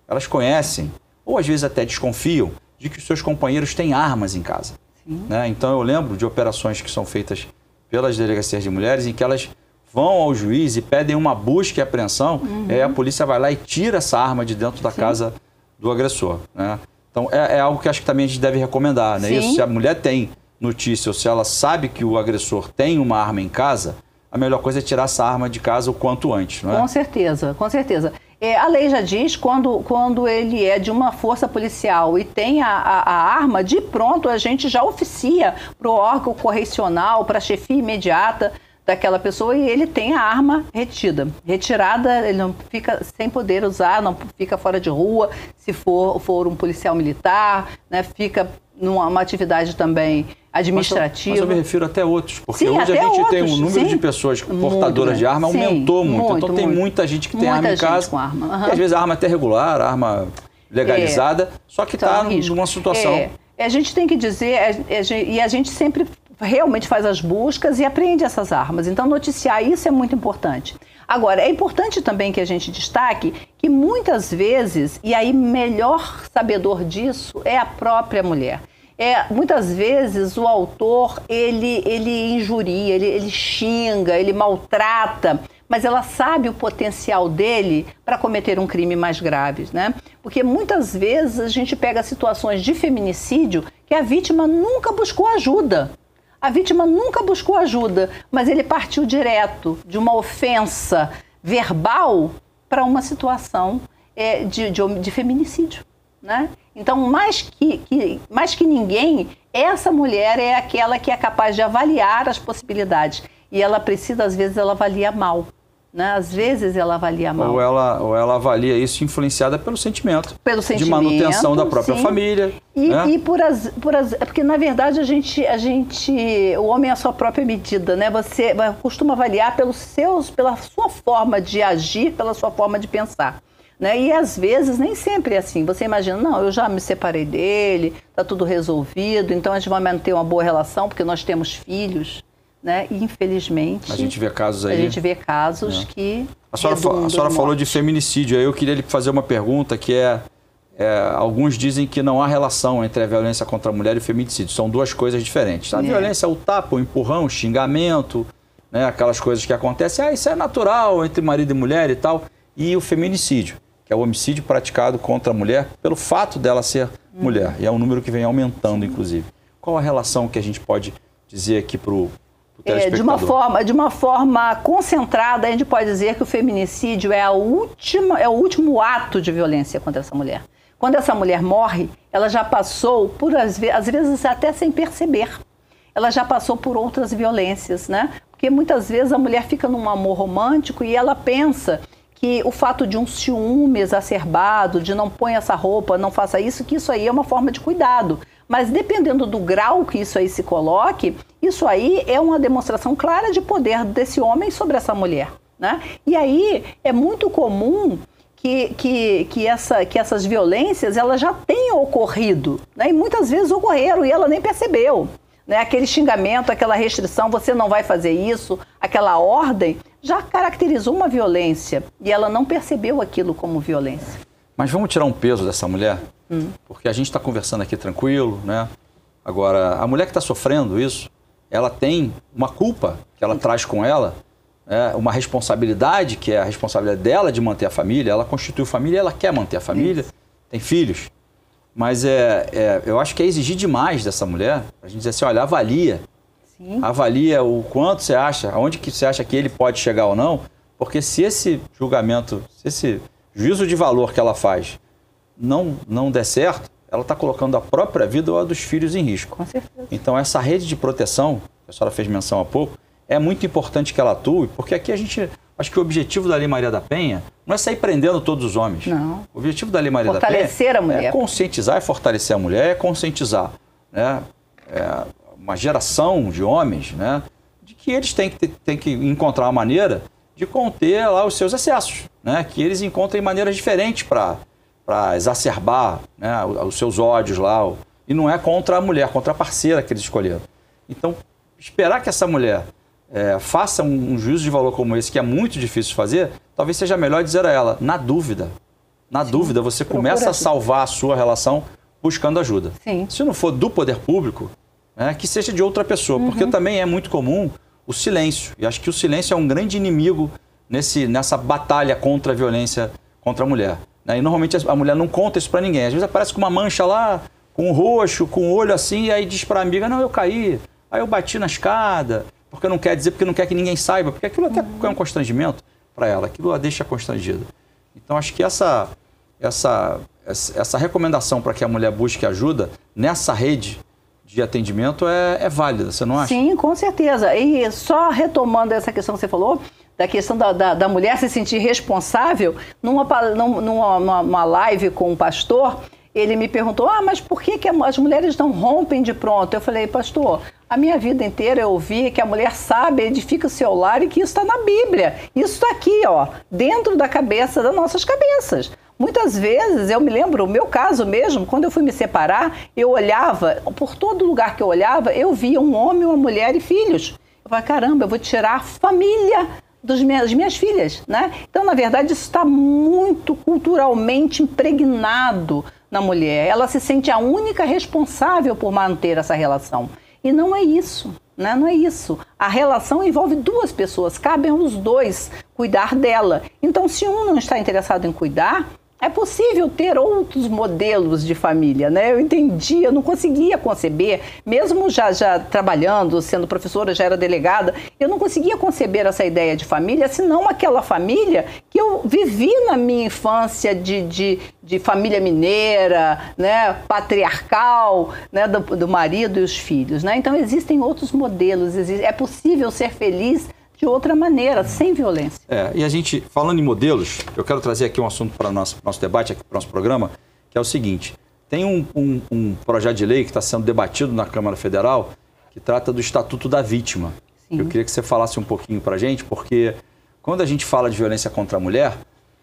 elas conhecem, ou às vezes até desconfiam, de que os seus companheiros têm armas em casa. Né? Então eu lembro de operações que são feitas pelas delegacias de mulheres em que elas vão ao juiz e pedem uma busca e apreensão, uhum. e a polícia vai lá e tira essa arma de dentro da Sim. casa do agressor. Né? Então é, é, algo que acho que também a gente deve recomendar, né? Isso, se a mulher tem notícia ou se ela sabe que o agressor tem uma arma em casa, a melhor coisa é tirar essa arma de casa o quanto antes, não é? Com certeza, com certeza. É, a lei já diz quando, quando ele é de uma força policial e tem a, a, a arma, de pronto a gente já oficia para o órgão correcional, para a chefia imediata daquela pessoa e ele tem a arma retida. Retirada, ele não fica sem poder usar, não fica fora de rua, se for, for um policial militar, né, fica numa atividade também administrativa. Mas eu, mas eu, me refiro até outros, porque sim, hoje a gente outros, tem um número sim. de pessoas portadoras muito, de arma sim, aumentou muito. muito. Então muito, tem muita gente que tem arma em casa. Com arma. Uhum. às vezes a arma é até regular, arma legalizada, é. só que está então, numa situação. É. A gente tem que dizer, é, é, e a gente sempre realmente faz as buscas e apreende essas armas. Então, noticiar isso é muito importante. Agora, é importante também que a gente destaque que muitas vezes, e aí melhor sabedor disso é a própria mulher. É, muitas vezes o autor ele, ele injuria, ele, ele xinga, ele maltrata, mas ela sabe o potencial dele para cometer um crime mais grave, né? Porque muitas vezes a gente pega situações de feminicídio que a vítima nunca buscou ajuda. A vítima nunca buscou ajuda, mas ele partiu direto de uma ofensa verbal para uma situação é, de, de, de, feminicídio. Né? Então, mais que, que, mais que ninguém, essa mulher é aquela que é capaz de avaliar as possibilidades. E ela precisa, às vezes, ela avalia mal. Né? Às vezes ela avalia mal. Ou ela, ou ela avalia isso influenciada pelo sentimento. Pelo sentimento. De manutenção da própria sim. família. E, né? e por, as, por as. É porque, na verdade, a gente, a gente. O homem é a sua própria medida, né? Você costuma avaliar pelos seus, pela sua forma de agir, pela sua forma de pensar. Né? E às vezes nem sempre é assim. Você imagina, não, eu já me separei dele, está tudo resolvido, então a gente vai manter uma boa relação porque nós temos filhos. Né? E infelizmente. A gente vê casos aí. A gente vê casos é. que. A senhora, a senhora falou de feminicídio. Aí eu queria lhe fazer uma pergunta que é, é, Alguns dizem que não há relação entre a violência contra a mulher e o feminicídio. São duas coisas diferentes. A é. violência é o tapa, o empurrão, o xingamento, né? aquelas coisas que acontecem. Ah, isso é natural entre marido e mulher e tal. E o feminicídio, que é o homicídio praticado contra a mulher pelo fato dela ser hum. mulher. E é um número que vem aumentando, inclusive. Qual a relação que a gente pode dizer aqui para o é, de, uma forma, de uma forma concentrada, a gente pode dizer que o feminicídio é, a última, é o último ato de violência contra essa mulher. Quando essa mulher morre, ela já passou por, às vezes, até sem perceber, ela já passou por outras violências, né? Porque muitas vezes a mulher fica num amor romântico e ela pensa que o fato de um ciúme exacerbado, de não põe essa roupa, não faça isso, que isso aí é uma forma de cuidado. Mas dependendo do grau que isso aí se coloque, isso aí é uma demonstração clara de poder desse homem sobre essa mulher. Né? E aí é muito comum que, que, que, essa, que essas violências elas já tenham ocorrido. Né? E muitas vezes ocorreram e ela nem percebeu. Né? Aquele xingamento, aquela restrição, você não vai fazer isso, aquela ordem, já caracterizou uma violência e ela não percebeu aquilo como violência. Mas vamos tirar um peso dessa mulher? Hum. Porque a gente está conversando aqui tranquilo, né? Agora, a mulher que está sofrendo isso, ela tem uma culpa que ela traz com ela, é, uma responsabilidade, que é a responsabilidade dela de manter a família. Ela constituiu família, ela quer manter a família, isso. tem filhos. Mas é, é, eu acho que é exigir demais dessa mulher. A gente dizer assim, olha, avalia. Sim. Avalia o quanto você acha, aonde que você acha que ele pode chegar ou não. Porque se esse julgamento, se esse juízo de valor que ela faz não, não der certo, ela está colocando a própria vida ou a dos filhos em risco. Com certeza. Então, essa rede de proteção, que a senhora fez menção há pouco, é muito importante que ela atue, porque aqui a gente. Acho que o objetivo da Lei Maria da Penha não é sair prendendo todos os homens. Não. O objetivo da Lei Maria da Penha. Fortalecer a mulher. É conscientizar e fortalecer a mulher, é conscientizar né, é uma geração de homens né, de que eles têm que, têm que encontrar uma maneira de conter lá os seus excessos. Né, que eles encontrem maneiras diferentes para para exacerbar né, os seus ódios lá. E não é contra a mulher, contra a parceira que eles escolheram. Então, esperar que essa mulher é, faça um, um, juízo de valor como esse, que é muito difícil de fazer, talvez seja melhor dizer a ela, na dúvida. Na Sim, dúvida, você começa a salvar a sua relação buscando ajuda. Sim. Se não for do poder público, né, que seja de outra pessoa, uhum. porque também é muito comum o silêncio. E acho que o silêncio é um grande inimigo nesse, nessa batalha contra a violência contra a mulher. Né? E normalmente a mulher não conta isso para ninguém. Às vezes aparece com uma mancha lá, com um roxo, com um olho assim, e aí diz para a amiga: Não, eu caí, aí eu bati na escada, porque não quer dizer, porque não quer que ninguém saiba, porque aquilo até é um constrangimento para ela, aquilo a deixa constrangida. Então acho que essa, essa, essa recomendação para que a mulher busque ajuda nessa rede de atendimento é, é válida, você não acha? Sim, com certeza. E só retomando essa questão que você falou, da questão da, da, da mulher se sentir responsável, numa, numa, numa live com um pastor, ele me perguntou: ah, mas por que, que as mulheres não rompem de pronto? Eu falei, pastor, a minha vida inteira eu ouvi que a mulher sabe, edifica o seu lar e que isso está na Bíblia. Isso está aqui, ó, dentro da cabeça, das nossas cabeças. Muitas vezes, eu me lembro, o meu caso mesmo, quando eu fui me separar, eu olhava, por todo lugar que eu olhava, eu via um homem, uma mulher e filhos. Eu falei, caramba, eu vou tirar a família das minhas, minhas filhas, né? Então, na verdade, isso está muito culturalmente impregnado na mulher. Ela se sente a única responsável por manter essa relação. E não é isso, né? Não é isso. A relação envolve duas pessoas, cabem aos dois cuidar dela. Então, se um não está interessado em cuidar, é possível ter outros modelos de família, né? Eu entendi, eu não conseguia conceber, mesmo já, já trabalhando, sendo professora, já era delegada, eu não conseguia conceber essa ideia de família, senão aquela família que eu vivi na minha infância de, de, de família mineira, né? patriarcal, né? Do, do marido e os filhos, né? Então existem outros modelos, é possível ser feliz de outra maneira, sem violência. É, e a gente, falando em modelos, eu quero trazer aqui um assunto para o nosso, nosso debate, aqui para o nosso programa, que é o seguinte: tem um, um, um projeto de lei que está sendo debatido na Câmara Federal que trata do Estatuto da Vítima. Sim. Eu queria que você falasse um pouquinho para a gente, porque quando a gente fala de violência contra a mulher,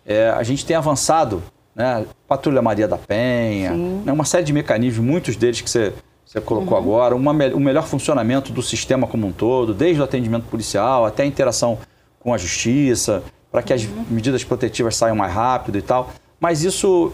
É, a gente tem avançado, né? Patrulha Maria da Penha, né? uma série de mecanismos, muitos deles que você, você colocou uhum. agora, uma, um melhor funcionamento do sistema como um todo, desde o atendimento policial até a interação com a justiça, para que as uhum. medidas protetivas saiam mais rápido e tal. Mas isso,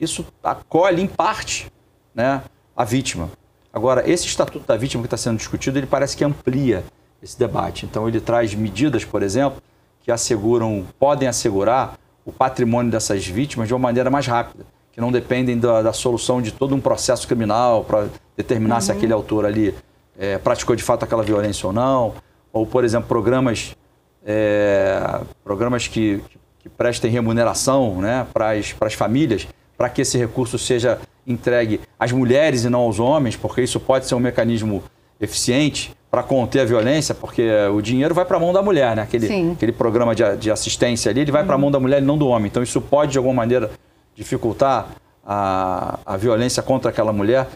isso acolhe, em parte, né, a vítima. Agora, esse estatuto da vítima que está sendo discutido, ele parece que amplia esse debate. Então, ele traz medidas, por exemplo, que asseguram, podem assegurar o patrimônio dessas vítimas de uma maneira mais rápida, que não dependem da, da solução de todo um processo criminal para determinar uhum. se aquele autor ali é, praticou de fato aquela violência ou não, ou, por exemplo, programas, é, programas que, que prestem remuneração né, para as famílias, para que esse recurso seja entregue às mulheres e não aos homens, porque isso pode ser um mecanismo eficiente para conter a violência, porque o dinheiro vai para a mão da mulher, né? Aquele, aquele programa de, de assistência ali, ele vai uhum. para a mão da mulher e não do homem. Então isso pode, de alguma maneira, dificultar a, a violência contra aquela mulher.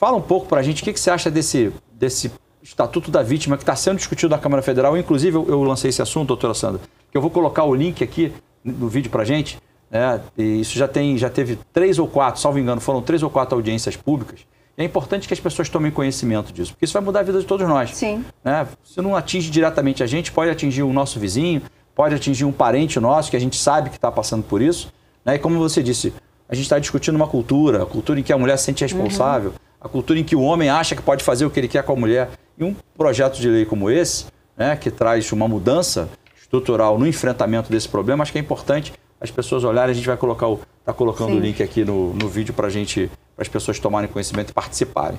Fala um pouco para a gente o que, que você acha desse, desse Estatuto da Vítima que está sendo discutido na Câmara Federal. Inclusive, eu, eu, lancei esse assunto, doutora Sandra, que eu vou colocar o link aqui no vídeo para a gente. Né? E isso já, tem, já teve três ou quatro, salvo engano, foram três ou quatro audiências públicas é importante que as pessoas tomem conhecimento disso, porque isso vai mudar a vida de todos nós. Sim. Né? Se não atinge diretamente a gente, pode atingir o nosso vizinho, pode atingir um parente nosso que a gente sabe que está passando por isso. Né? E como você disse, a gente está discutindo uma cultura, a cultura em que a mulher se sente responsável, uhum. A cultura em que o homem acha que pode fazer o que ele quer com a mulher. E um projeto de lei como esse, né, que traz uma mudança estrutural no enfrentamento desse problema, acho que é importante as pessoas olharem. A gente vai colocar o, tá colocando Sim. o link aqui no, no vídeo para gente, as pessoas tomarem conhecimento e participarem.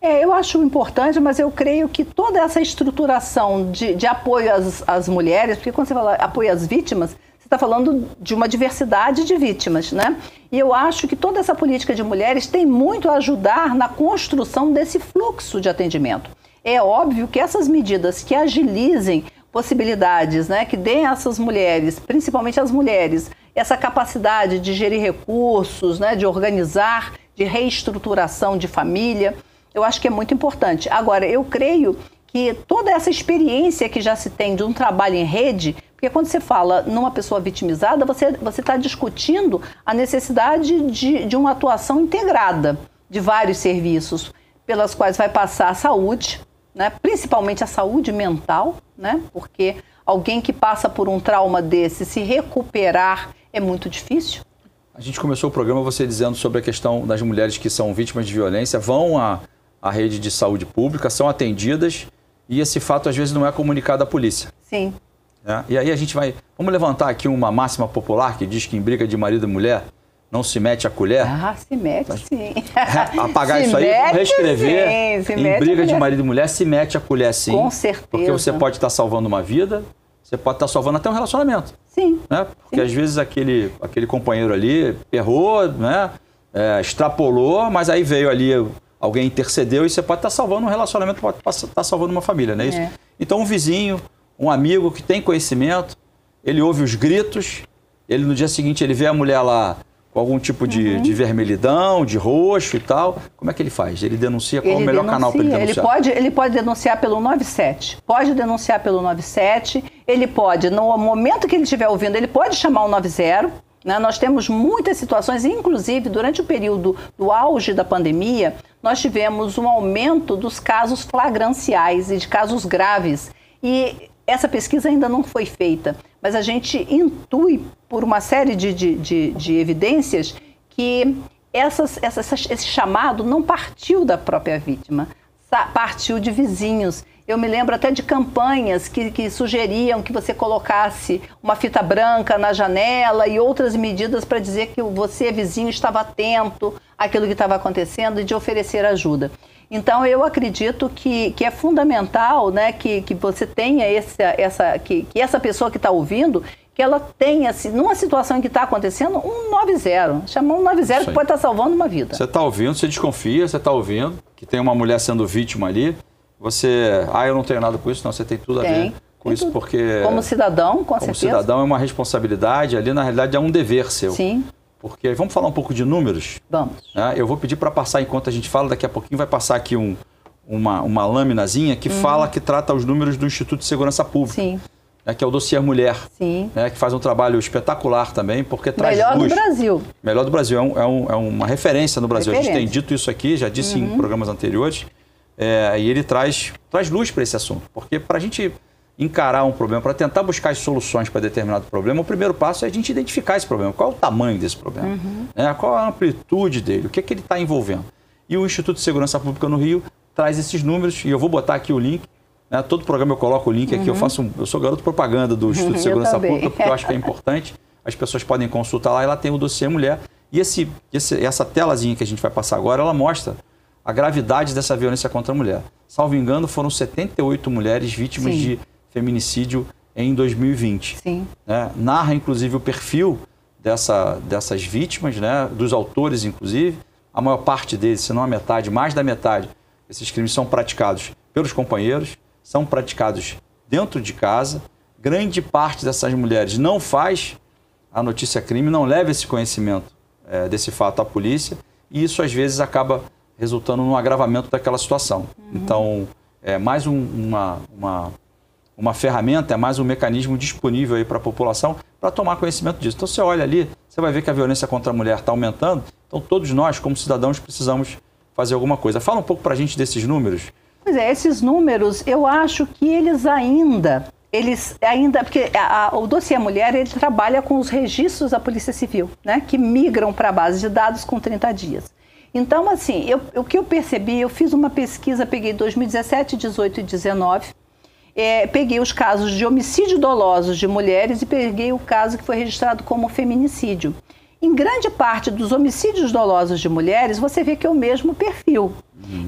É, eu acho importante, mas eu creio que toda essa estruturação de, de apoio às, às, mulheres, porque quando você fala apoio às vítimas, está falando de uma diversidade de vítimas, né? E eu acho que toda essa política de mulheres tem muito a ajudar na construção desse fluxo de atendimento. É óbvio que essas medidas que agilizem possibilidades, né, que deem a essas mulheres, principalmente as mulheres, essa capacidade de gerir recursos, né, de organizar, de reestruturação de família, eu acho que é muito importante. Agora, eu creio que toda essa experiência que já se tem de um trabalho em rede, porque quando você fala numa pessoa vitimizada, você está discutindo a necessidade de, de uma atuação integrada de vários serviços, pelas quais vai passar a saúde, né? principalmente a saúde mental, né? porque alguém que passa por um trauma desse se recuperar é muito difícil. A gente começou o programa você dizendo sobre a questão das mulheres que são vítimas de violência, vão à, à rede de saúde pública, são atendidas e esse fato às vezes não é comunicado à polícia. Sim. É? E aí a gente vai. Vamos levantar aqui uma máxima popular que diz que em briga de marido e mulher não se mete a colher? Ah, se mete sim. Apagar se isso aí, reescrever. Sim, em briga de marido e mulher, se mete a colher sim. Com certeza. Porque você pode estar salvando uma vida, você pode estar salvando até um relacionamento. Sim. Né? Porque sim. às vezes aquele, aquele companheiro ali errou, né? É, extrapolou, mas aí veio ali, alguém intercedeu e você pode estar salvando um relacionamento, pode estar salvando uma família, não é isso? É. Então um vizinho, um amigo que tem conhecimento, ele ouve os gritos, ele no dia seguinte ele vê a mulher lá com algum tipo de, uhum. de vermelhidão, de roxo e tal, como é que ele faz? Ele denuncia qual ele é o melhor denuncia, canal para ele denunciar? Ele pode, ele pode denunciar pelo 97. Pode denunciar pelo 97. Ele pode, no momento que ele estiver ouvindo, ele pode chamar o 90. Né? Nós temos muitas situações, inclusive durante o período do auge da pandemia, nós tivemos um aumento dos casos flagranciais e de casos graves. E essa pesquisa ainda não foi feita, mas a gente intui por uma série de, de, de, de evidências que essas, essas, esse chamado não partiu da própria vítima, partiu de vizinhos. Eu me lembro até de campanhas que, que, sugeriam que você colocasse uma fita branca na janela e outras medidas para dizer que você, vizinho, estava atento àquilo que estava acontecendo e de oferecer ajuda. Então, eu acredito que, que é fundamental né, que, que você tenha esse, essa, que, que essa pessoa que está ouvindo, que ela tenha, assim, numa situação em que está acontecendo, um 90. Chamar um 90 que pode estar tá salvando uma vida. Você está ouvindo, você desconfia, você está ouvindo que tem uma mulher sendo vítima ali. Você, ah, eu não tenho nada com isso, não, você tem tudo tem, a ver com isso, porque. Como cidadão, com como certeza. Como cidadão é uma responsabilidade, ali na realidade é um dever seu. Sim. Porque vamos falar um pouco de números? Vamos. Né? Eu vou pedir para passar, enquanto a gente fala, daqui a pouquinho vai passar aqui um, uma, uma lâminazinha que uhum. fala, que trata os números do Instituto de Segurança Pública. Sim. né, que é o Dossiê Mulher, Sim. Né, que faz um trabalho espetacular também, porque traz Melhor luz. do Brasil. Melhor do Brasil, é, um, é, um, é uma referência no Brasil. Referência. A gente tem dito isso aqui, já disse Uhum. em programas anteriores, é, e ele traz, traz luz para esse assunto, porque para a gente encarar um problema, para tentar buscar as soluções para determinado problema, o primeiro passo é a gente identificar esse problema. Qual é o tamanho desse problema? Uhum. Né, qual a amplitude dele? O que, é que ele está envolvendo? E o Instituto de Segurança Pública no Rio traz esses números, e eu vou botar aqui o link. Né, todo programa eu coloco o link aqui, eu faço um- eu sou garoto propaganda do Instituto de Segurança. Pública, porque eu acho que é importante. As pessoas podem consultar lá e lá tem o dossiê mulher. E esse, esse- essa telazinha que a gente vai passar agora, ela mostra a gravidade dessa violência contra a mulher. Salvo engano, foram 78 mulheres vítimas Sim. de feminicídio em 2020 Sim. né? narra inclusive o perfil dessa, dessas vítimas, né? dos autores inclusive. A maior parte deles, se não a metade, mais da metade, esses crimes são praticados pelos companheiros, são praticados dentro de casa. Grande parte dessas mulheres não faz a notícia crime, não leva esse conhecimento eh, desse fato à polícia e isso às vezes acaba resultando num agravamento daquela situação. Então, é mais um- uma, uma, uma ferramenta, é mais um mecanismo disponível aí para a população para tomar conhecimento disso. Então, você olha ali, você vai ver que a violência contra a mulher está aumentando. Então, todos nós, como cidadãos, precisamos fazer alguma coisa. Fala um pouco para a gente desses números. Pois é, esses números, eu acho que eles ainda, eles ainda, porque a- a- o dossiê Mulher, ele trabalha com os registros da Polícia Civil, né, que migram para a base de dados com 30 dias. Então, assim, eu- o que eu percebi, eu fiz uma pesquisa, peguei 2017, 18 e 19, é, peguei os casos de homicídio dolosos de mulheres e peguei o caso que foi registrado como feminicídio. Em grande parte dos homicídios dolosos de mulheres, você vê que é o mesmo perfil.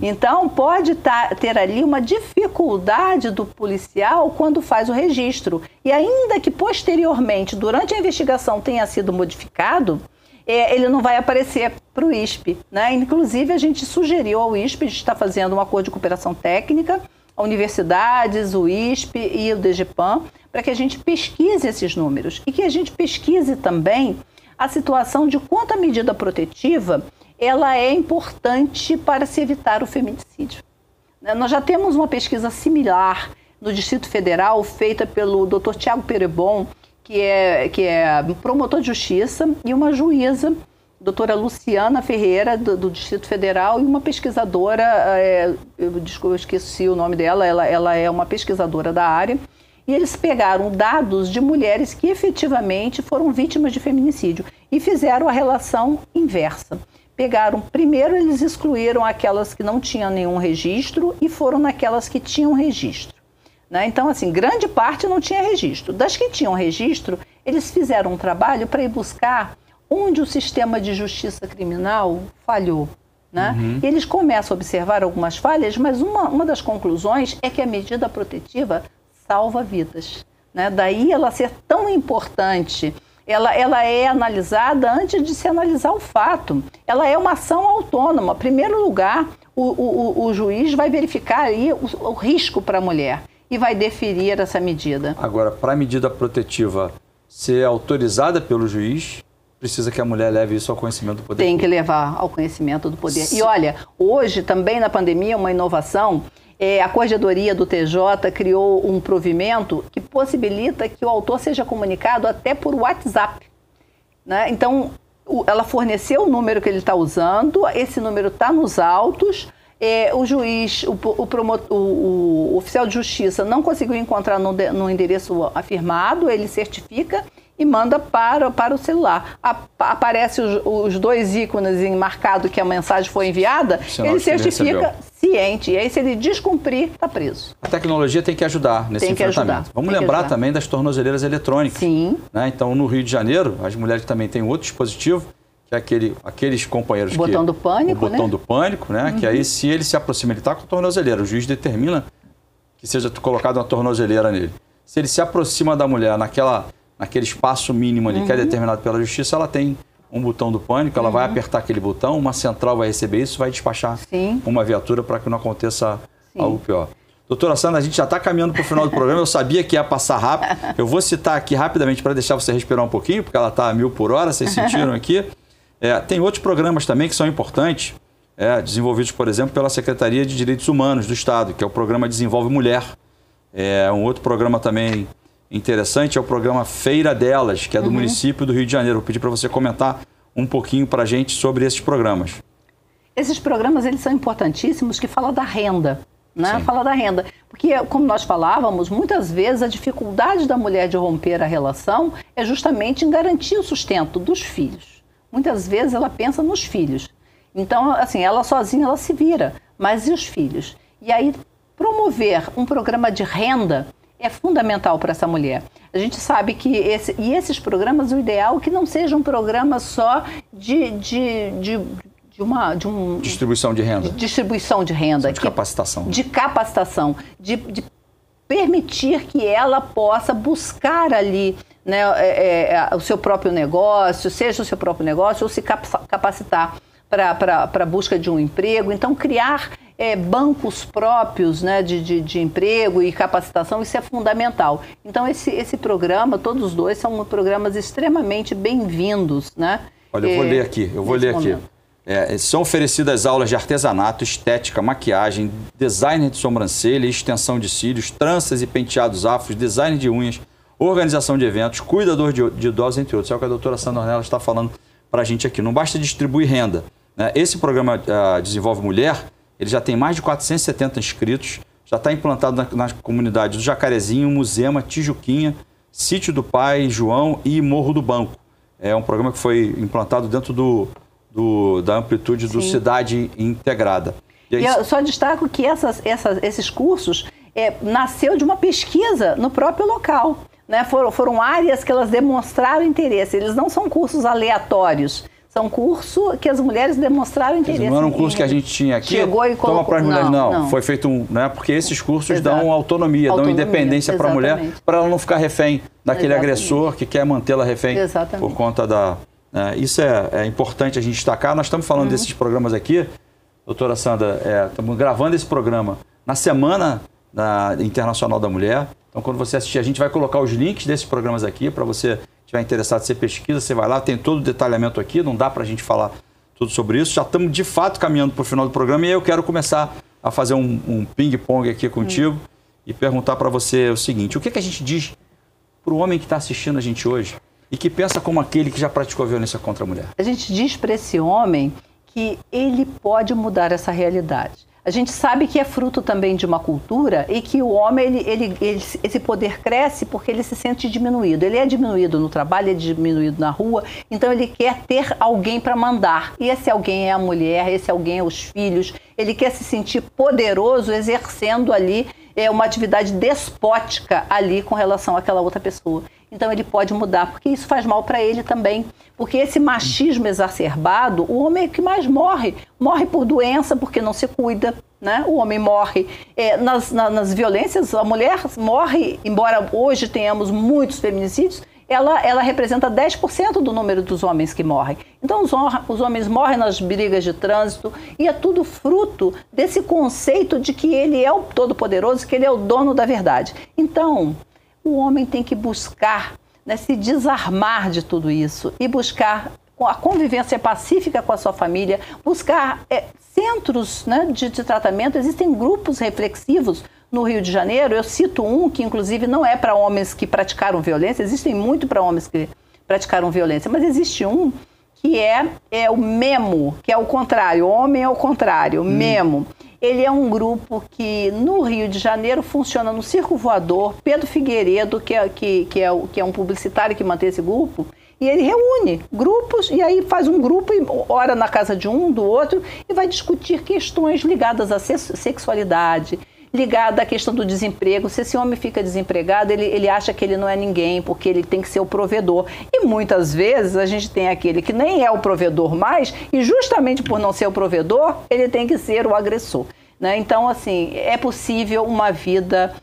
Então, pode tá- ter ali uma dificuldade do policial quando faz o registro. E ainda que posteriormente, durante a investigação, tenha sido modificado, é, ele não vai aparecer para o ISP. Né? Inclusive, a gente sugeriu ao ISP, a gente está fazendo um acordo de cooperação técnica, universidades, o ISP e o DGPAM, para que a gente pesquise esses números e que a gente pesquise também a situação de quanto a medida protetiva ela é importante para se evitar o feminicídio. Né, Nós já temos uma pesquisa similar no Distrito Federal, feita pelo Dr. Tiago Perebon, que é, que é promotor de justiça, e uma juíza, doutora Luciana Ferreira, do, do Distrito Federal, e uma pesquisadora, é, eu, desculpa, eu esqueci o nome dela, ela, ela é uma pesquisadora da área, e eles pegaram dados de mulheres que efetivamente foram vítimas de feminicídio e fizeram a relação inversa. Pegaram, primeiro eles excluíram aquelas que não tinham nenhum registro e foram naquelas que tinham registro. Né? Então, assim, grande parte não tinha registro. Das que tinham registro, eles fizeram um trabalho para ir buscar onde o sistema de justiça criminal falhou. Né? E eles começam a observar algumas falhas, mas uma, uma das conclusões é que a medida protetiva salva vidas. Né? Daí ela ser tão importante. Ela, ela é analisada antes de se analisar o fato. Ela é uma ação autônoma. Em primeiro lugar, o, o, o- o juiz vai verificar aí o, o risco para a mulher e vai deferir essa medida. Agora, para a medida protetiva ser autorizada pelo juiz, precisa que a mulher leve isso ao conhecimento do poder Tem que levar ao conhecimento do poder. E olha, hoje também na pandemia, uma inovação, é, a Corregedoria do TJ criou um provimento que possibilita que o autor seja comunicado até por WhatsApp. né? Então, o- ela forneceu o número que ele está usando, esse número está nos autos. é, o juiz, o, o promo- o- oficial de justiça não conseguiu encontrar no, no endereço afirmado, ele certifica e manda para, para o celular. A- aparece os, os dois ícones em marcado que a mensagem foi enviada, ele certifica ciente. E aí, se ele descumprir, está preso. A tecnologia tem que ajudar nesse Tem enfrentamento. ajudar, Vamos tem lembrar também das tornozeleiras eletrônicas. Sim. né? Então, no Rio de Janeiro, as mulheres também têm outro dispositivo, que é aquele, aqueles companheiros O botão que... do pânico, O botão né? do pânico, né? Que aí, se ele se aproxima, ele está com a tornozeleira, o juiz determina que seja colocada uma tornozeleira nele. Se ele se aproxima da mulher naquela, naquele espaço mínimo ali Uhum. que é determinado pela justiça, ela tem um botão do pânico, ela vai apertar aquele botão, uma central vai receber isso, vai despachar Sim. uma viatura para que não aconteça Sim. algo pior. Doutora Sandra, a gente já está caminhando para o final do programa, eu sabia que ia passar rápido. Eu vou citar aqui rapidamente para deixar você respirar um pouquinho, porque ela está a mil por hora, vocês sentiram aqui. É, tem outros programas também que são importantes, é, desenvolvidos, por exemplo, pela Secretaria de Direitos Humanos do Estado, que é o programa Desenvolve Mulher. É um outro programa também interessante é o programa Feira Delas, que é do uhum. município do Rio de Janeiro. Vou pedir para você comentar um pouquinho para a gente sobre esses programas. Esses programas eles são importantíssimos que falam da renda, né? Fala da renda. Porque, como nós falávamos, muitas vezes a dificuldade da mulher de romper a relação é justamente em garantir o sustento dos filhos. Muitas vezes ela pensa nos filhos. Então, assim, ela sozinha ela se vira, mas e os filhos? E aí, promover um programa de renda é fundamental para essa mulher. A gente sabe que esse, e esses programas, o ideal é que não seja um programa só de, de, de de uma de um distribuição de renda. De distribuição de renda de que, capacitação. de capacitação de, de, permitir que ela possa buscar ali né, é, é, o seu próprio negócio seja o seu próprio negócio ou se capacitar para a busca de um emprego. Então criar é, bancos próprios né, de, de, de, emprego e capacitação, isso é fundamental. Então, esse, esse programa, todos os dois, são programas extremamente bem-vindos. Né? Olha, eu vou é, ler aqui, eu vou ler momento. aqui. É, são oferecidas aulas de artesanato, estética, maquiagem, design de sobrancelha, extensão de cílios, tranças e penteados afros, design de unhas, organização de eventos, cuidador de, de idosos, entre outros. É o que a doutora Sandra Ornella está falando para a gente aqui. Não basta distribuir renda. Né? Esse programa uh, Desenvolve Mulher, ele já tem mais de 470 inscritos, já está implantado na, na comunidade do Jacarezinho, Musema, Tijuquinha, Sítio do Pai, João e Morro do Banco. É um programa que foi implantado dentro do do, da amplitude Sim. do Cidade Integrada. E, aí... e eu só destaco que essas, essas, esses cursos é, nasceu de uma pesquisa no próprio local. Né? Foram, foram áreas que elas demonstraram interesse. Eles não são cursos aleatórios. São cursos que as mulheres demonstraram interesse. Não era um curso que a gente tinha aqui. Chegou e colocou... Toma para as mulheres, não, não, Foi feito um. Né? Porque esses cursos Exato. dão autonomia, autonomia dão independência para a mulher, para ela não ficar refém daquele exatamente. agressor que quer mantê-la refém exatamente. por conta da, é, isso é, é, importante a gente destacar. Nós estamos falando uhum. desses programas aqui, doutora Sandra, é, estamos gravando esse programa na Semana da Internacional da Mulher. Então, quando você assistir, a gente vai colocar os links desses programas aqui para você estiver interessado, você pesquisa, você vai lá, tem todo o detalhamento aqui, não dá para a gente falar tudo sobre isso. Já estamos de fato caminhando para o final do programa e eu quero começar a fazer um, um ping-pong aqui contigo uhum. e perguntar para você o seguinte: o que, que a gente diz para o homem que está assistindo a gente hoje? e que pensa como aquele que já praticou violência contra a mulher? A gente diz para esse homem que ele pode mudar essa realidade. A gente sabe que é fruto também de uma cultura e que o homem, ele, ele, ele, esse poder cresce porque ele se sente diminuído. Ele é diminuído no trabalho, ele é diminuído na rua, então ele quer ter alguém para mandar. E esse alguém é a mulher, esse alguém é os filhos. Ele quer se sentir poderoso exercendo ali é, uma atividade despótica ali com relação àquela outra pessoa. Então ele pode mudar, porque isso faz mal para ele também. Porque esse machismo exacerbado, o homem é que mais morre. Morre por doença, porque não se cuida. Né? O homem morre é, nas, na, nas violências, a mulher morre, embora hoje tenhamos muitos feminicídios, ela, ela representa 10% do número dos homens que morrem. Então, os, os homens morrem nas brigas de trânsito e é tudo fruto desse conceito de que ele é o todo-poderoso, que ele é o dono da verdade. Então, o homem tem que buscar né, se desarmar de tudo isso e buscar a convivência pacífica com a sua família, buscar é, centros né, de, de tratamento. Existem grupos reflexivos no Rio de Janeiro. Eu cito um que, inclusive, não é para homens que praticaram violência, existem muito para homens que praticaram violência, mas existe um que é, é o MEMO, que é o contrário, homem é o contrário, hum. MEMO. Ele é um grupo que no Rio de Janeiro funciona no Circo Voador. Pedro Figueiredo, que é, que, que, é, que é um publicitário que mantém esse grupo, e ele reúne grupos e aí faz um grupo e ora na casa de um, do outro e vai discutir questões ligadas à sexualidade, ligada à questão do desemprego. Se esse homem fica desempregado, ele, ele acha que ele não é ninguém, porque ele tem que ser o provedor. E muitas vezes a gente tem aquele que nem é o provedor mais, e justamente por não ser o provedor, ele tem que ser o agressor. Né? Então, assim, é possível uma vida.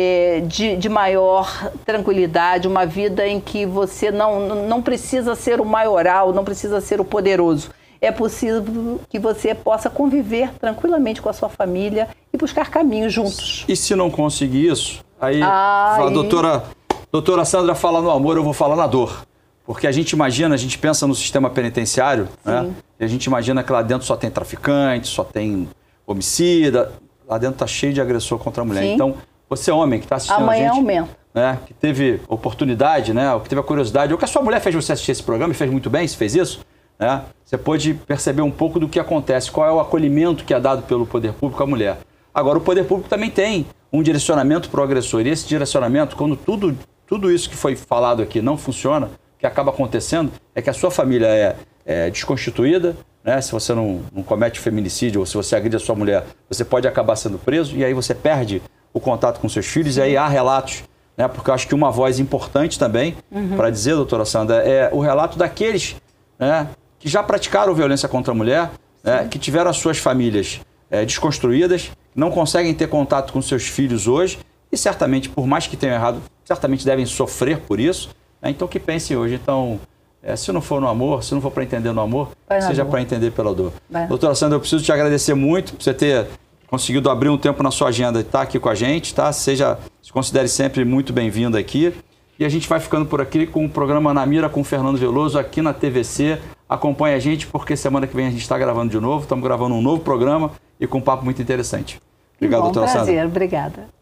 É, de, de, maior tranquilidade, uma vida em que você não, não precisa ser o maioral, não precisa ser o poderoso é possível que você possa conviver tranquilamente com a sua família e buscar caminhos juntos. E se não conseguir isso, aí Ai. a doutora, doutora Sandra fala no amor, eu vou falar na dor. Porque a gente imagina, a gente pensa no sistema penitenciário, né? E a gente imagina que lá dentro só tem traficante, só tem homicida. Lá dentro tá cheio de agressor contra a mulher. Sim. Então, você é homem que está assistindo Amanhã a gente... aumenta. né, que teve oportunidade, né, ou que teve a curiosidade, ou que a sua mulher fez você assistir esse programa e fez muito bem, se fez isso, né, você pode perceber um pouco do que acontece, qual é o acolhimento que é dado pelo poder público à mulher. Agora, o poder público também tem um direcionamento para o agressor, e esse direcionamento, quando tudo, tudo isso que foi falado aqui não funciona, o que acaba acontecendo é que a sua família é, é desconstituída, né? se você não, não comete feminicídio ou se você agride a sua mulher, você pode acabar sendo preso, e aí você perde o contato com seus filhos, Sim. e aí há relatos né, porque eu acho que uma voz importante também uhum. para dizer, doutora Sandra, é o relato daqueles né, que já praticaram violência contra a mulher, né, que tiveram as suas famílias é, desconstruídas, não conseguem ter contato com seus filhos hoje e certamente, por mais que tenham errado, certamente devem sofrer por isso. Né, então, que pensem hoje. Então, é, se não for no amor, se não for para entender no amor, Vai seja para entender pela dor. Vai. Doutora Sandra, eu preciso te agradecer muito por você ter conseguido abrir um tempo na sua agenda e estar tá aqui com a gente, tá? Seja, se considere sempre muito bem-vindo aqui. E a gente vai ficando por aqui com o programa Na Mira com Fernando Veloso aqui na TVC. Acompanhe a gente, porque semana que vem a gente está gravando de novo. Estamos gravando um novo programa e com um papo muito interessante. Obrigado, que bom, doutora prazer, Sandra. prazer, obrigada.